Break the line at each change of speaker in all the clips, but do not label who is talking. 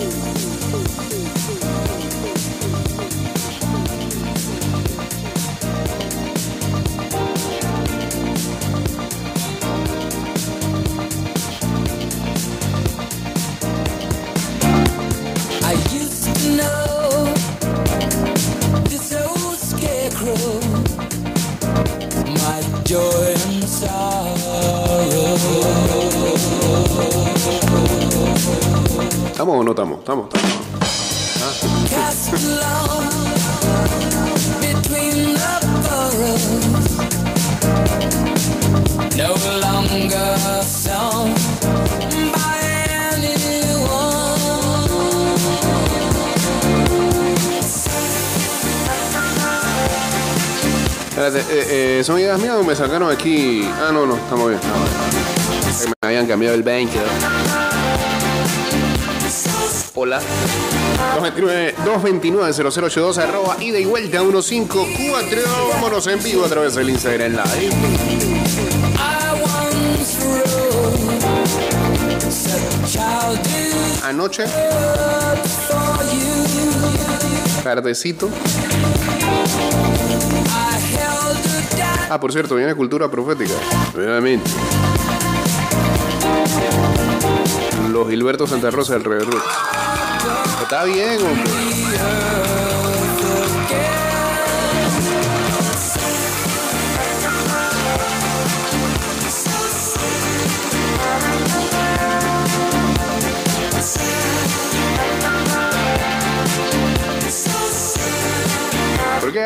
I
¿son ideas mías o me sacaron aquí? Ah, no, no, estamos bien. me habían cambiado el banco. Hola. 229-0082 arroba ida y vuelta 154. Vámonos en vivo a través del Instagram Live. Anoche, tardecito. Ah, por cierto, viene cultura profética. Nuevamente. Los Gilberto Santa Rosa del Roots. Está bien, hombre.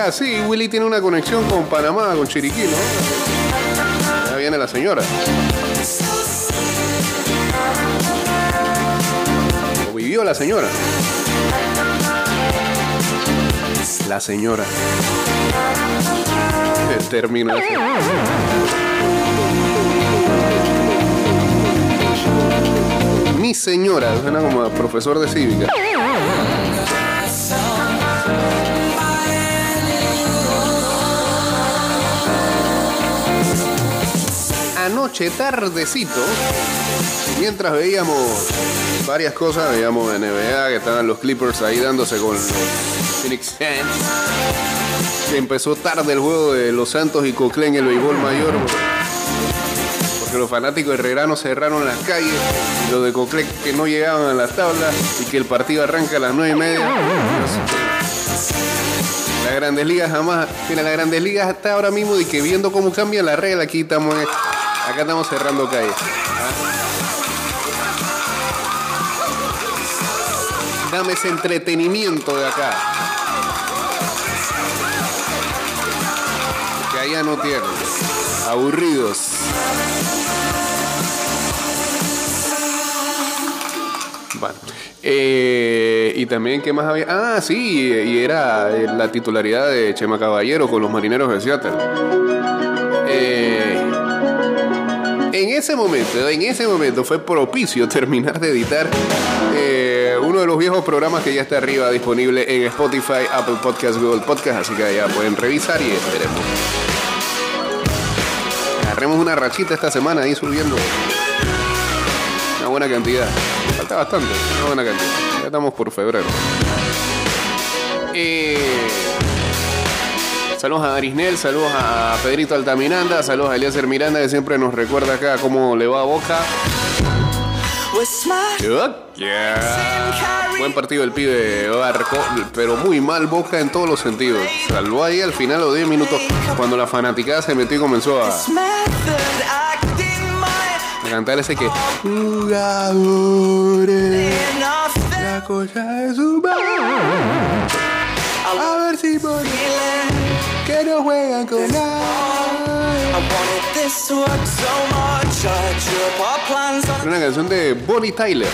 Así Willy tiene una conexión con Panamá, con Chiriquí, ¿no? Ya viene la señora. O vivió la señora. La señora. El término. Mi señora, suena como profesor de cívica. Anoche tardecito, mientras veíamos varias cosas, veíamos NBA, que estaban los Clippers ahí dándose con los Phoenix Suns. Que empezó tarde el juego de los Santos y Cocle en el béisbol mayor. Porque los fanáticos herreranos cerraron las calles, los de Cocle que no llegaban a las tablas y que el partido arranca a las nueve y media. Las grandes ligas jamás. Mira, las grandes ligas hasta ahora mismo y que viendo cómo cambia la regla, aquí estamos. eh, Acá estamos cerrando calles. ¿ah? Dame ese entretenimiento de acá. Que allá no tienen. Aburridos. Bueno. Eh, y también, ¿qué más había? Ah, sí, y era la titularidad de Chema Caballero con los marineros de Seattle. Ese momento, en ese momento fue propicio terminar de editar eh, uno de los viejos programas que ya está arriba disponible en Spotify, Apple Podcast, Google Podcast, así que ya pueden revisar y esperemos. Agarremos una rachita esta semana ahí subiendo una buena cantidad. Falta bastante, una buena cantidad. Ya estamos por febrero. Eh, Saludos a Arisnel, saludos a Pedrito Altamiranda, saludos a Eliezer Miranda que siempre nos recuerda acá cómo le va a Boca. Yeah. Buen partido el pibe Barco, pero muy mal Boca en todos los sentidos. Salvó ahí al final los 10 minutos cuando la fanaticada se metió y comenzó a, cantar ese que jugadores. La cosa es un A ver si que no juegan con Una canción de Bonnie Tyler.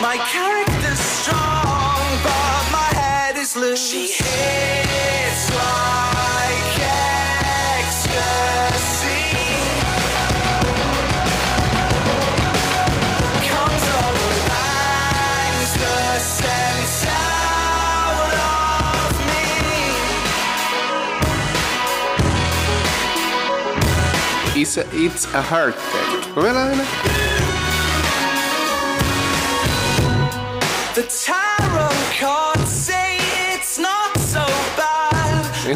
My character's strong, but my head is loose. She hits
It's a, it's a heart attack. ¿Cómo es la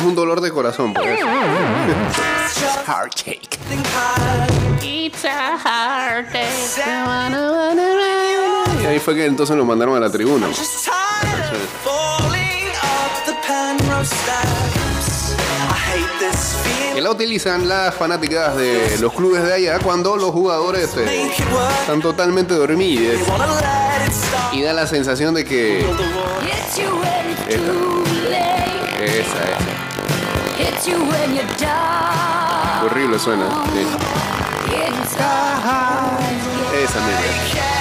un dolor de corazón, por eso.
It's
a heartache. Y ahí fue que entonces lo mandaron a la tribuna. Utilizan las fanáticas de los clubes de allá cuando los jugadores eh, están totalmente dormidos y da la sensación de que esa es
Hits you when you're down.
horrible suena. Esa misma.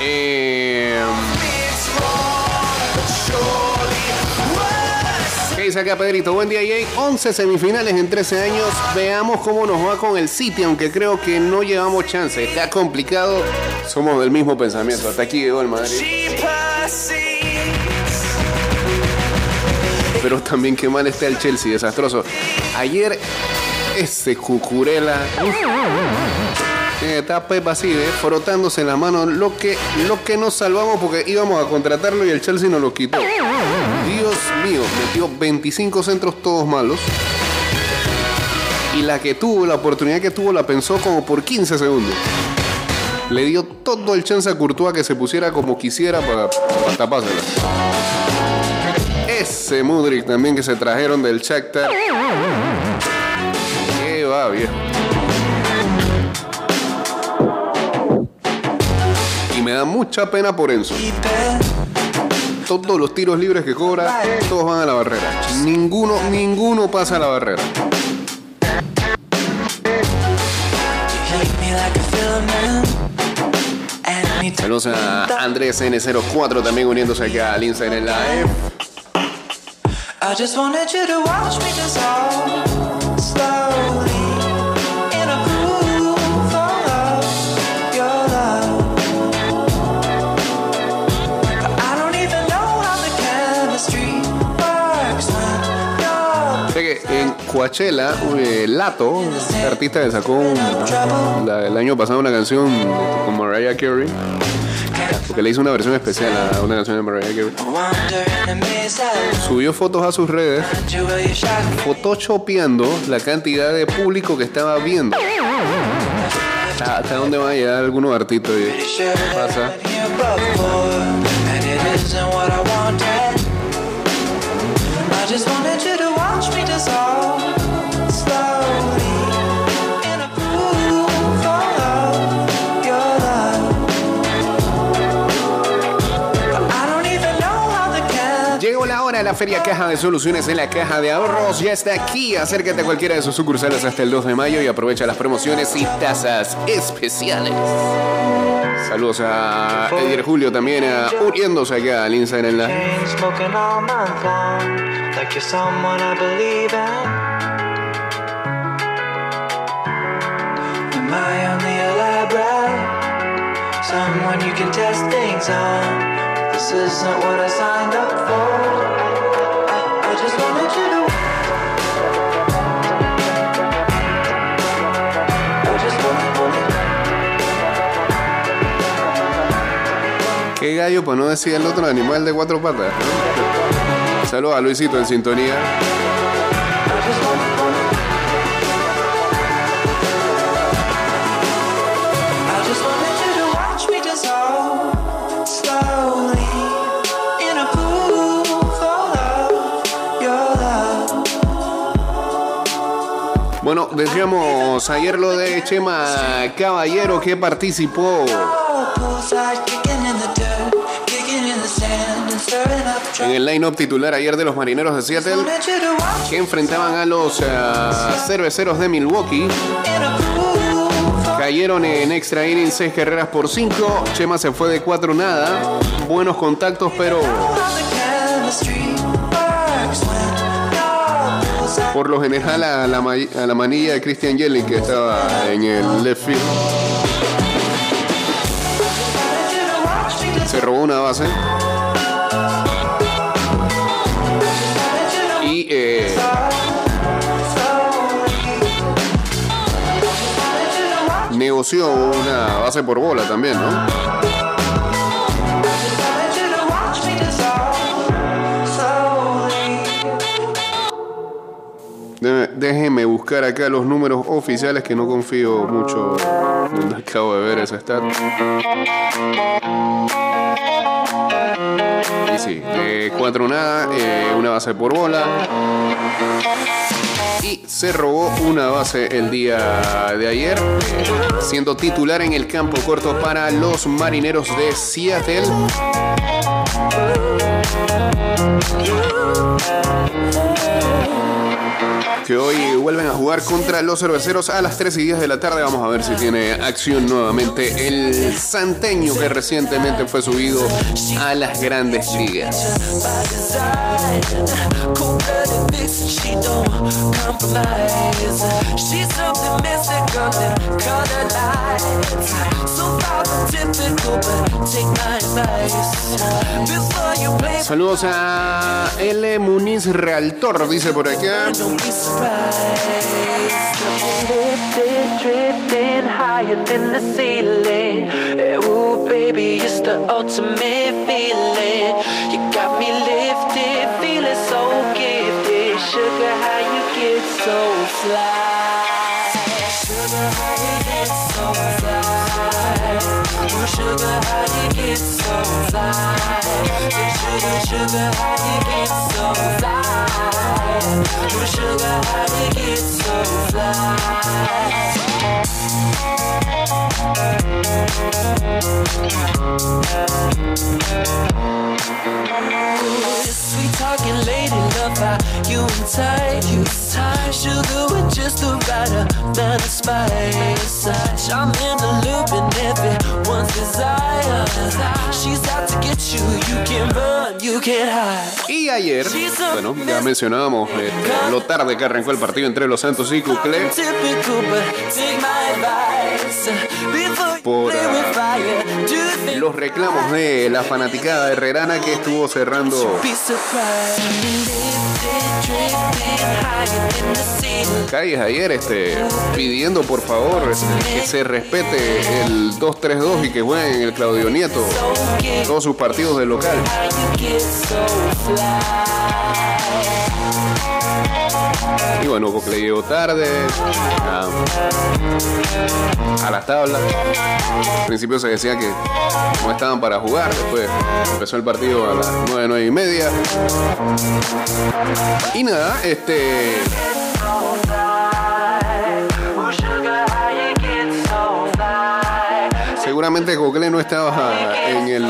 Eh. ¿Qué acá Pedrito? Buen día, Jay. 11 semifinales en 13 años. Veamos cómo nos va con el City, aunque creo que no llevamos chance. Está complicado. Somos del mismo pensamiento. Hasta aquí llegó el Madrid. Pero también qué mal está el Chelsea, desastroso. Ayer, ese cucurela. Así, ¿eh? frotándose la mano. Lo que, lo que nos salvamos porque íbamos a contratarlo y el Chelsea nos lo quitó. Dios mío, metió 25 centros todos malos. Y la que tuvo, la oportunidad que tuvo, la pensó como por 15 segundos. Le dio todo el chance a Courtois que se pusiera como quisiera para, para tapársela. Ese Mudrik también que se trajeron del Shakhtar. Qué va, viejo. Me da mucha pena por Enzo. Todos los tiros libres que cobra, todos van a la barrera. Ninguno, ninguno pasa a la barrera. Saludos a Andrés N04 también uniéndose acá al Instagram Live. Coachella, eh, Lato, artista que sacó un- el año pasado una canción con Mariah Carey, porque le hizo una versión especial a una canción de Mariah Carey. Subió fotos a sus redes, photoshopeando la cantidad de público que estaba viendo. ¿Hasta, dónde van a llegar algunos artistas? pasa?
just wanted
la la Feria Caja de Soluciones en la Caja de Ahorros. Ya está aquí. Acércate a cualquiera de sus sucursales hasta el 2 de mayo y aprovecha las promociones y tasas especiales. Saludos a Edier Julio también a uniéndose acá al Instagram
you're someone you what I signed up for.
Qué gallo, para no decir el otro animal de cuatro patas. Saludos a Luisito en sintonía. Decíamos ayer lo de Chema Caballero que participó en el line-up titular ayer de los marineros de Seattle que enfrentaban a los ah, cerveceros de Milwaukee. Cayeron en extra inning 6 carreras por 5. Chema se fue de 4 nada. Buenos contactos, pero por lo general a la, a la manilla de Christian Yelich que estaba en el left field. Se robó una base. Y eh, negoció una base por bola también, ¿no? Dé- Déjeme buscar acá los números oficiales que no confío mucho donde acabo de ver ese stat. Y sí, de 4 nada, eh, una base por bola. Y se robó una base el día de ayer, eh, siendo titular en el campo corto para los marineros de Seattle. Que hoy vuelven a jugar contra los cerveceros a las 3 y 10 de la tarde. Vamos a ver si tiene acción nuevamente el santeño que recientemente fue subido a las grandes ligas. Saludos a L. Muniz Realtor, dice por acá.
Eh. Sugar, how you get so fly? Fly? Sugar, sugar, how you get so fly? Ooh, sugar, how you get so fly?
Y ayer, bueno, ya mencionábamos este, lo tarde que arrancó el partido entre los Santos y Cuclé. Por, Los reclamos de la fanaticada herrerana que estuvo cerrando. calles ayer este, pidiendo por favor que se respete el 2-3-2 y que jueguen en el Claudio Nieto todos sus partidos del local. Y bueno, Cocle llegó tarde a, a las tablas. Al principio se decía que no estaban para jugar, después empezó el partido a las 9, 9 y media. Y nada, este. Seguramente Cocle no estaba en el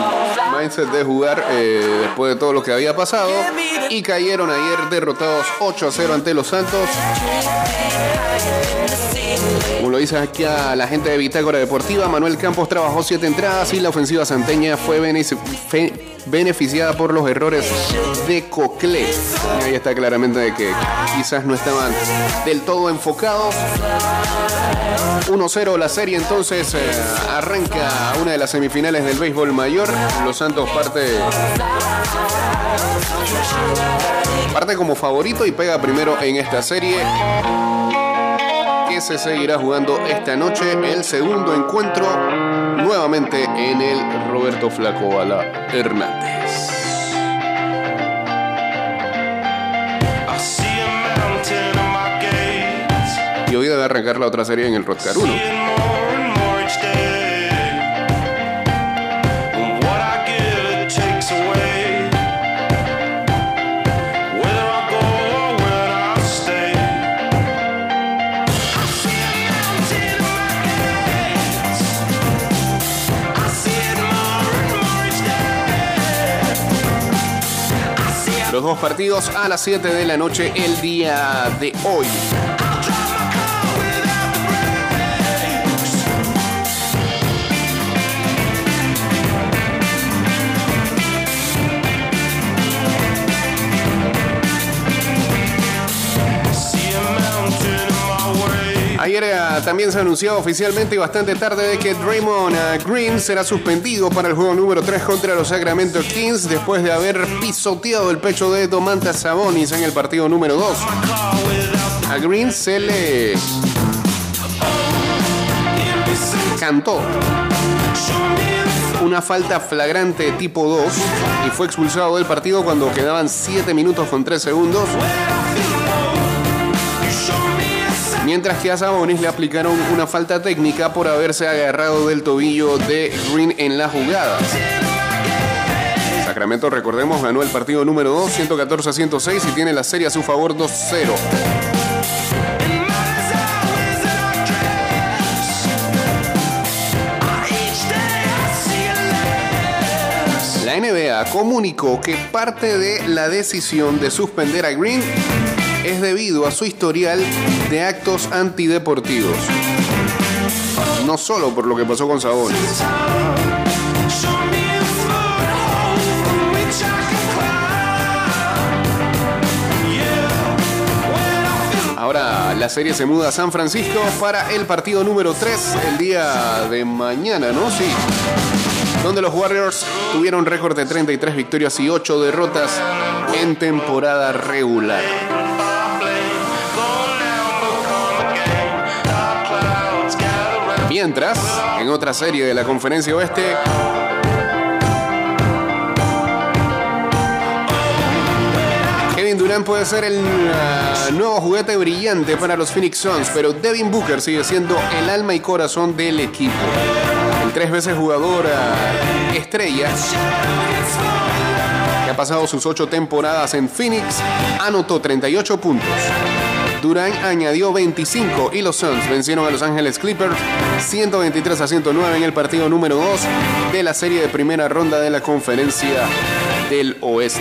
mindset de jugar eh, después de todo lo que había pasado. Y cayeron ayer derrotados 8 a 0 ante los Santos. Dice aquí a la gente de Bitácora Deportiva, Manuel Campos trabajó siete entradas y la ofensiva santeña fue beneficiada por los errores de Coclé. Y ahí está claramente de que quizás no estaban del todo enfocados. 1-0 la serie entonces eh, arranca una de las semifinales del béisbol mayor. Los Santos parte parte como favorito y pega primero en esta serie que se seguirá jugando esta noche el segundo encuentro nuevamente en el Roberto Flaco Bala Hernández. Y hoy debe arrancar la otra serie en el Rodcar 1. Los dos partidos a las 7 de la noche el día de hoy. Ayer eh, también se anunció oficialmente y bastante tarde de que Draymond eh, Green será suspendido para el juego número 3 contra los Sacramento Kings después de haber pisoteado el pecho de Domantas Sabonis en el partido número 2. A Green se le cantó una falta flagrante tipo 2 y fue expulsado del partido cuando quedaban 7 minutos con 3 segundos. Mientras que a Sabonis le aplicaron una falta técnica por haberse agarrado del tobillo de Green en la jugada. Sacramento, recordemos, ganó el partido número 2, 114 a 106 y tiene la serie a su favor 2-0. La NBA comunicó que parte de la decisión de suspender a Green es debido a su historial de actos antideportivos. No solo por lo que pasó con Sabonis. Ahora la serie se muda a San Francisco para el partido número 3 el día de mañana, ¿no? Sí. Donde los Warriors tuvieron récord de 33 victorias y 8 derrotas en temporada regular. Mientras, en otra serie de la Conferencia Oeste, Kevin Durant puede ser el uh, nuevo juguete brillante para los Phoenix Suns, pero Devin Booker sigue siendo el alma y corazón del equipo. El tres veces jugador uh, estrella que ha pasado sus ocho temporadas en Phoenix anotó 38 puntos. Durant añadió 25 y los Suns vencieron a Los Ángeles Clippers 123 a 109 en el partido número 2 de la serie de primera ronda de la conferencia del oeste.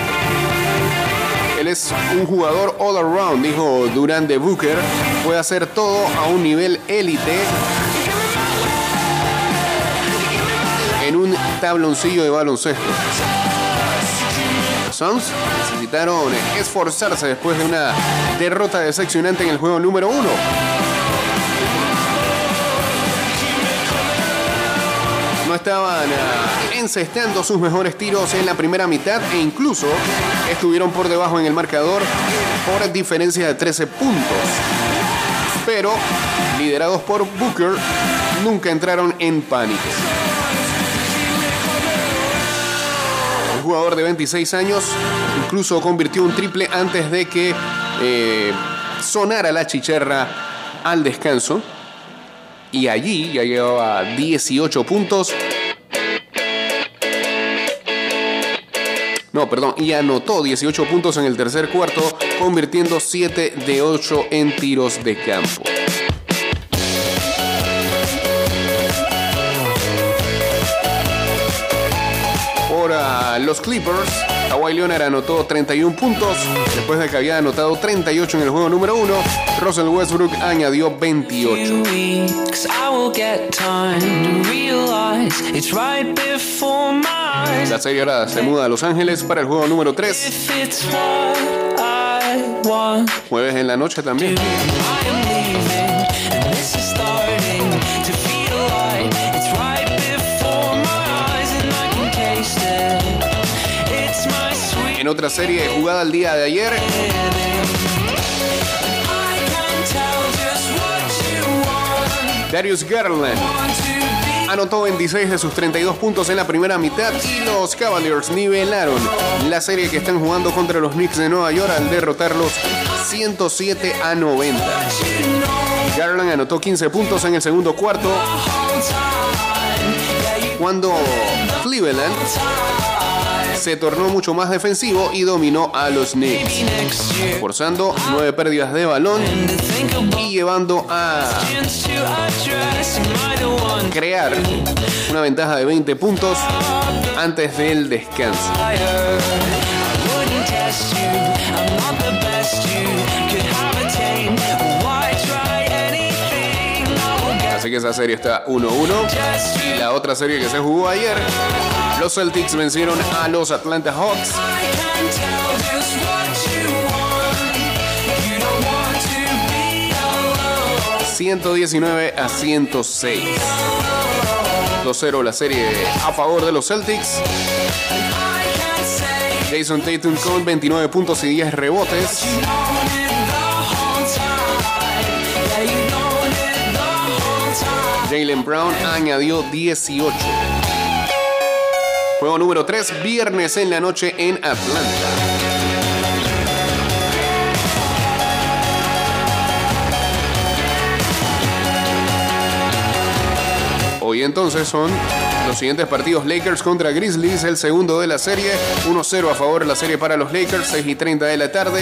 Él es un jugador all around, dijo Durant de Booker. Puede hacer todo a un nivel élite. En un tabloncillo de baloncesto. Suns necesitaron esforzarse después de una derrota decepcionante en el juego número uno. No estaban uh, encestando sus mejores tiros en la primera mitad e incluso estuvieron por debajo en el marcador por diferencia de 13 puntos. Pero, liderados por Booker, nunca entraron en pánico. El jugador de 26 años incluso convirtió un triple antes de que eh, sonara la chicharra al descanso. Y allí ya llevaba 18 puntos. No, perdón, y anotó 18 puntos en el tercer cuarto, convirtiendo 7 de 8 en tiros de campo. Los Clippers, Kawhi Leonard anotó 31 puntos después de que había anotado 38 en el juego número 1. Russell Westbrook añadió 28.
weeks I will get time to realize it's right before my eyes.
La serie ahora se muda a Los Ángeles para el juego número 3,
If it's what I want,
jueves en la noche también. En otra serie jugada el día de ayer. Darius Garland anotó 26 de sus 32 puntos en la primera mitad y los Cavaliers nivelaron la serie que están jugando contra los Knicks de Nueva York al derrotarlos 107 a 90. Garland anotó 15 puntos en el segundo cuarto cuando Cleveland se tornó mucho más defensivo y dominó a los Knicks, forzando nueve pérdidas de balón y llevando a crear una ventaja de 20 puntos antes del descanso. Así que esa serie está 1-1.
just you.
Y la otra serie que se jugó ayer, los Celtics vencieron a los Atlanta Hawks
I can tell just what you want. You don't want to be alone.
119 a 106. 2-0 la serie a favor de los Celtics. Jason Tatum con 29 puntos y 10 rebotes. Jalen Brown añadió 18. Juego número 3, viernes en la noche en Atlanta. Hoy entonces son los siguientes partidos Lakers contra Grizzlies, el segundo de la serie, 1-0 a favor la serie para los Lakers, 6 y 30 de la tarde,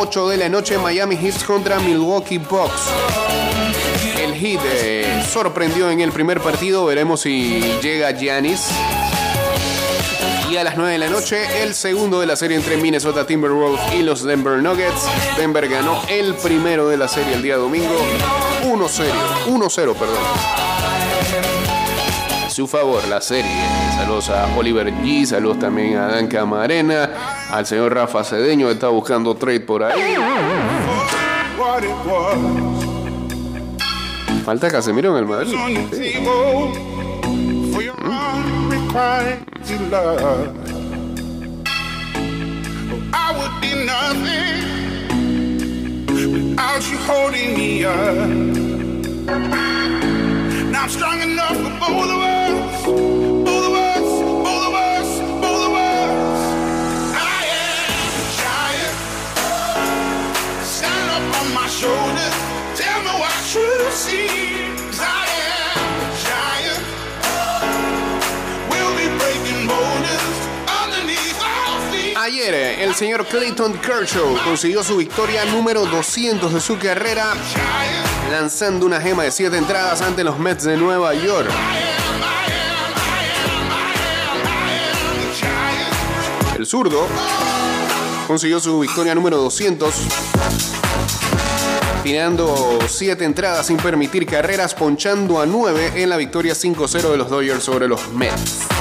8 de la noche Miami Heat contra Milwaukee Bucks. El Heat eh, sorprendió en el primer partido, veremos si llega Giannis. Y a las 9 de la noche, el segundo de la serie entre Minnesota Timberwolves y los Denver Nuggets. Denver ganó el primero de la serie el día domingo, 1-0, 1-0, perdón su favor la serie. Saludos a Oliver G, saludos también a Dan Camarena, al señor Rafa Cedeño está buscando trade por ahí. Falta Casemiro en el Madrid.
Unrequited love. I would be nothing without you holding me up. Now I'm strong enough for both of us. I am a giant. Stand up on my shoulders. Tell me what you see.
Eh, el señor Clayton Kershaw consiguió su victoria número 200 de su carrera lanzando una gema de 7 entradas ante los Mets de Nueva York. El zurdo consiguió su victoria número 200 tirando 7 entradas sin permitir carreras, ponchando a 9 en la victoria 5-0 de los Dodgers sobre los Mets.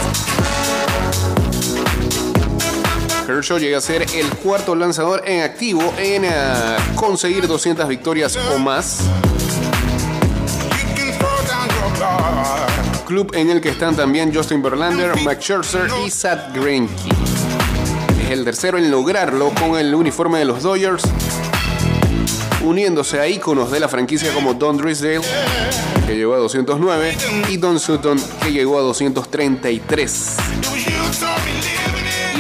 Kershaw llega a ser el cuarto lanzador en activo en eh, conseguir 200 victorias o más, club en el que están también Justin Verlander, Max Scherzer y Seth Greinke. Es el tercero en lograrlo con el uniforme de los Dodgers, uniéndose a íconos de la franquicia como Don Drisdale, que llegó a 209, y Don Sutton, que llegó a 233.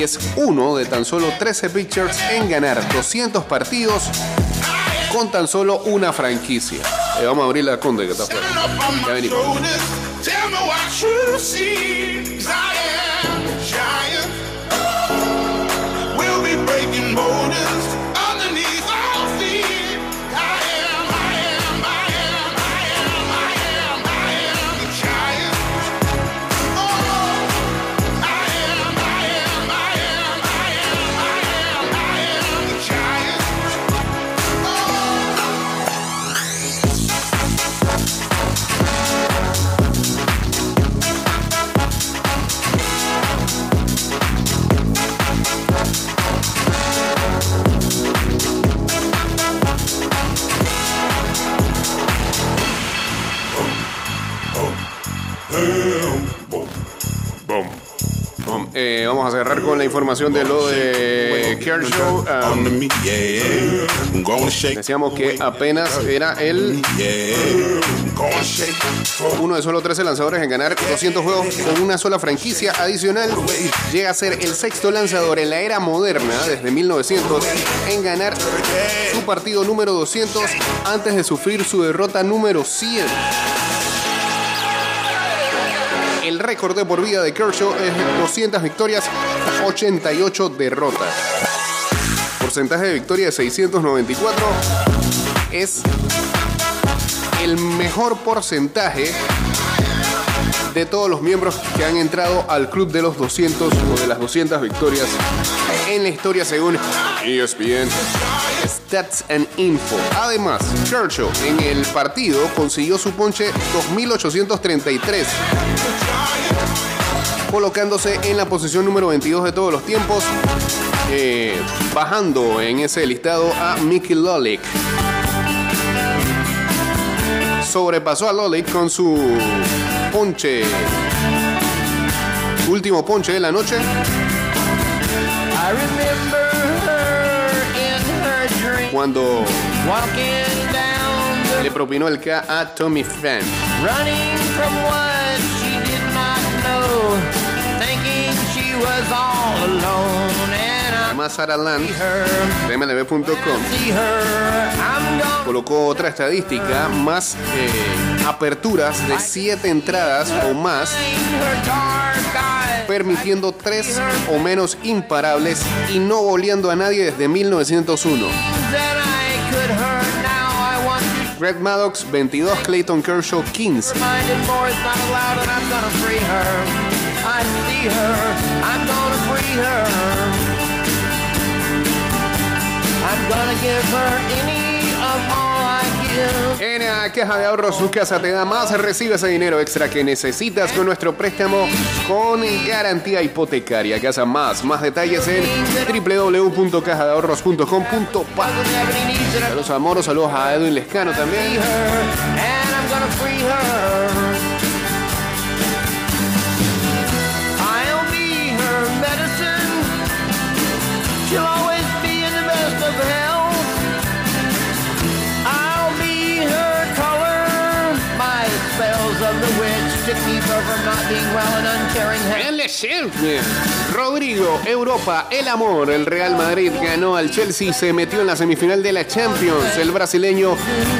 Es uno de tan solo 13 pitchers en ganar 200 partidos con tan solo una franquicia. Eh, vamos a abrir la conde que está afuera. Ya venimos. La información de lo de Kershaw.
Shake.
decíamos que apenas era el uno de solo 13 lanzadores en ganar 200 juegos con una sola franquicia adicional. Llega a ser el sexto lanzador en la era moderna desde 1900 en ganar su partido número 200 antes de sufrir su derrota número 100. El récord de por vida de Kershaw es 200 victorias, 88 derrotas. Porcentaje de victoria de 694 es el mejor porcentaje de todos los miembros que han entrado al club de los 200 o de las 200 victorias en la historia según ESPN Stats and Info. Además, Kershaw en el partido consiguió su ponche 2833 colocándose en la posición número 22 de todos los tiempos, eh, bajando en ese listado a Mickey Lolick. sobrepasó a Lolik con su ponche. Último ponche de la noche. Cuando
walking down the
le propinó el K a Tommy Fan. Además, Sarah Land MLB.com colocó otra estadística, más eh, aperturas de 7 entradas o más, permitiendo 3 o menos imparables y no boleando a nadie desde 1901.
that I could hurt. Now I want to
Greg Maddox 22, Clayton Kershaw 15.
reminded more is not allowed, and I'm gonna give her any of give.
En la caja de ahorros su casa te da más, recibe ese dinero extra que necesitas con nuestro préstamo con garantía hipotecaria. Casa más, más detalles en
I
Saludos a Moro, saludos a Edwin Lescano también. Rodrigo, Europa, el amor. El Real Madrid ganó al Chelsea y se metió en la semifinal de la Champions. El brasileño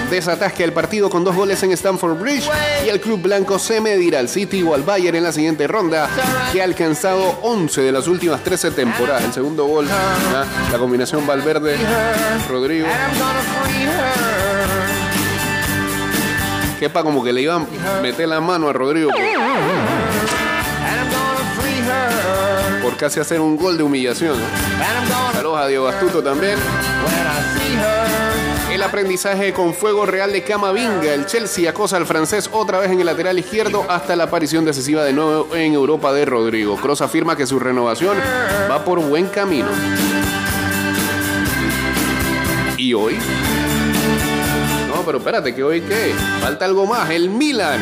desatasca el partido con dos goles en Stamford Bridge y el club blanco se medirá al City o al Bayern en la siguiente ronda, que ha alcanzado 11 de las últimas 13 temporadas. El segundo gol, la combinación Valverde, Rodrigo. Kepa como que le iban a meter la mano a Rodrigo por casi hacer un gol de humillación. Saludos a Diego Astuto también. El aprendizaje con fuego real de Camavinga. El Chelsea acosa al francés otra vez en el lateral izquierdo hasta la aparición decisiva de nuevo en Europa de Rodrigo. Cross afirma que su renovación va por buen camino. ¿Y hoy? No, pero espérate, que hoy qué? Falta algo más. El Milan.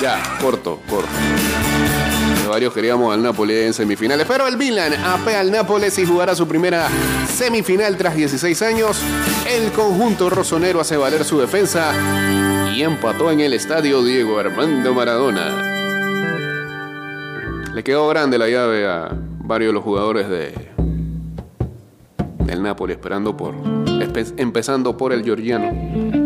Ya, corto, corto. Varios queríamos al Napoli en semifinales, pero el Milan apea al Nápoles y jugará su primera semifinal tras 16 años. El conjunto rosonero hace valer su defensa y empató en el estadio Diego Armando Maradona. Le quedó grande la llave a varios de los jugadores de del Napoli, esperando por empezando por el georgiano.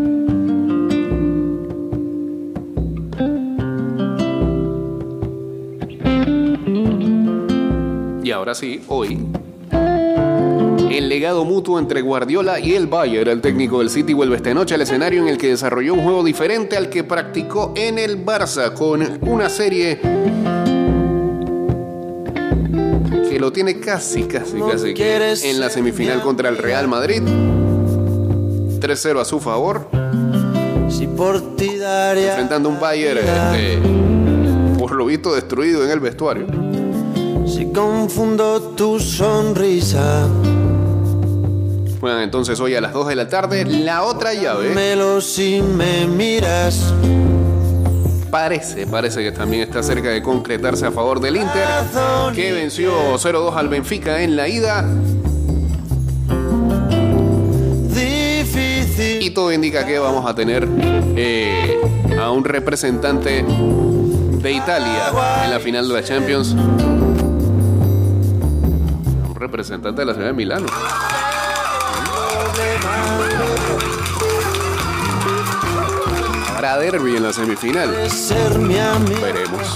Ahora sí, hoy, el legado mutuo entre Guardiola y el Bayern, el técnico del City, vuelve esta noche al escenario en el que desarrolló un juego diferente al que practicó en el Barça, con una serie que lo tiene casi, casi, casi en la semifinal contra el Real Madrid. 3-0 a su favor, enfrentando un Bayern este, por lo visto destruido en el vestuario.
Si confundo tu sonrisa
Juegan entonces hoy a las 2 de la tarde la otra llave.
Melo si me miras
Parece, parece que también está cerca de concretarse a favor del Inter, que venció 0-2 al Benfica en la ida. Y todo indica que vamos a tener eh, a un representante de Italia en la final de la Champions. Representante de la ciudad de Milano. Habrá derby en la semifinal. Veremos.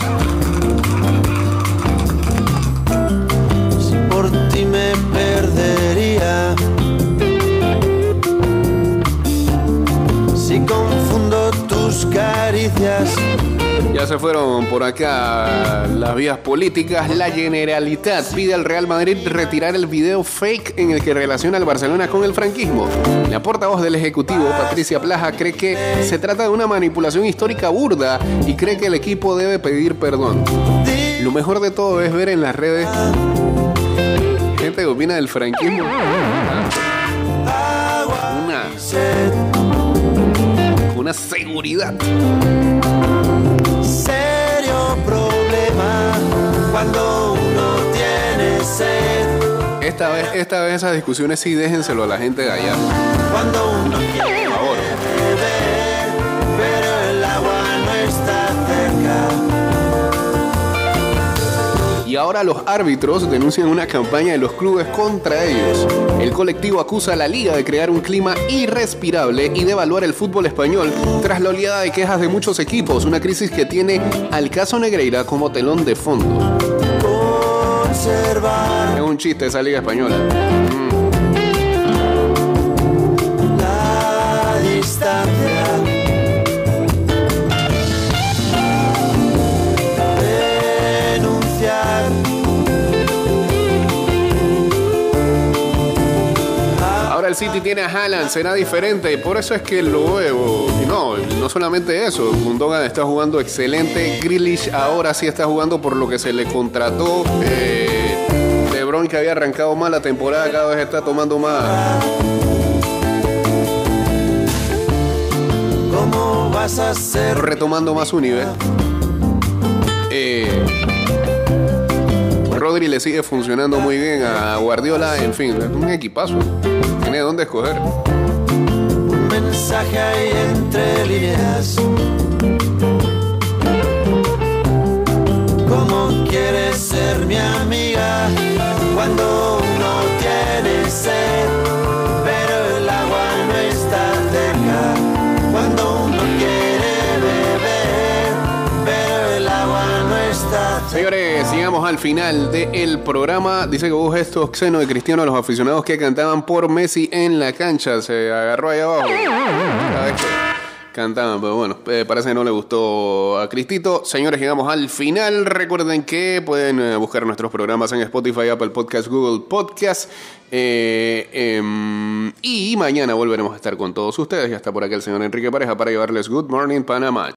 Si por ti me perdería Si confundo tus caricias
Ya se fueron por acá las vías políticas. La Generalitat pide al Real Madrid retirar el video fake en el que relaciona al Barcelona con el franquismo. La portavoz del Ejecutivo, Patricia Plaja, cree que se trata de una manipulación histórica burda y cree que el equipo debe pedir perdón. Lo mejor de todo es ver en las redes gente que opina del franquismo. Una una seguridad.
Cuando uno tiene sed.
Esta vez, esta vez esas discusiones sí déjenselo a la gente de allá.
Cuando uno quiere beber, pero el agua no está cerca.
Y ahora los árbitros denuncian una campaña de los clubes contra ellos. El colectivo acusa a la liga de crear un clima irrespirable y de evaluar el fútbol español tras la oleada de quejas de muchos equipos, una crisis que tiene al caso Negreira como telón de fondo. Es un chiste esa liga española.
la distancia.
Ahora el City tiene a Haaland, será diferente, por eso es que luego, y no, no solamente eso, Gundogan está jugando excelente, Grealish ahora sí está jugando por lo que se le contrató, eh, De Bruyne que había arrancado mal la temporada cada vez está tomando más,
¿Cómo vas a ser?
retomando más su nivel. Eh, Rodri le sigue funcionando muy bien a Guardiola, en fin, es un equipazo, tiene dónde escoger.
Un mensaje ahí entre líneas. ¿Cómo quieres ser mi amiga cuando uno tiene sed? Pero el agua no está cerca. Cuando uno quiere beber, pero el agua no está cerca.
Señores, llegamos al final del programa. Dice que hubo gestos xeno de cristiano a los aficionados que cantaban por Messi en la cancha. Se agarró ahí abajo. Cantaban, pero bueno, eh, parece que no le gustó a Cristito. Señores, llegamos al final. Recuerden que pueden eh, buscar nuestros programas en Spotify, Apple Podcast, Google Podcast. Eh, em, y mañana volveremos a estar con todos ustedes. Ya está por aquí el señor Enrique Pareja para llevarles Good Morning Panamá.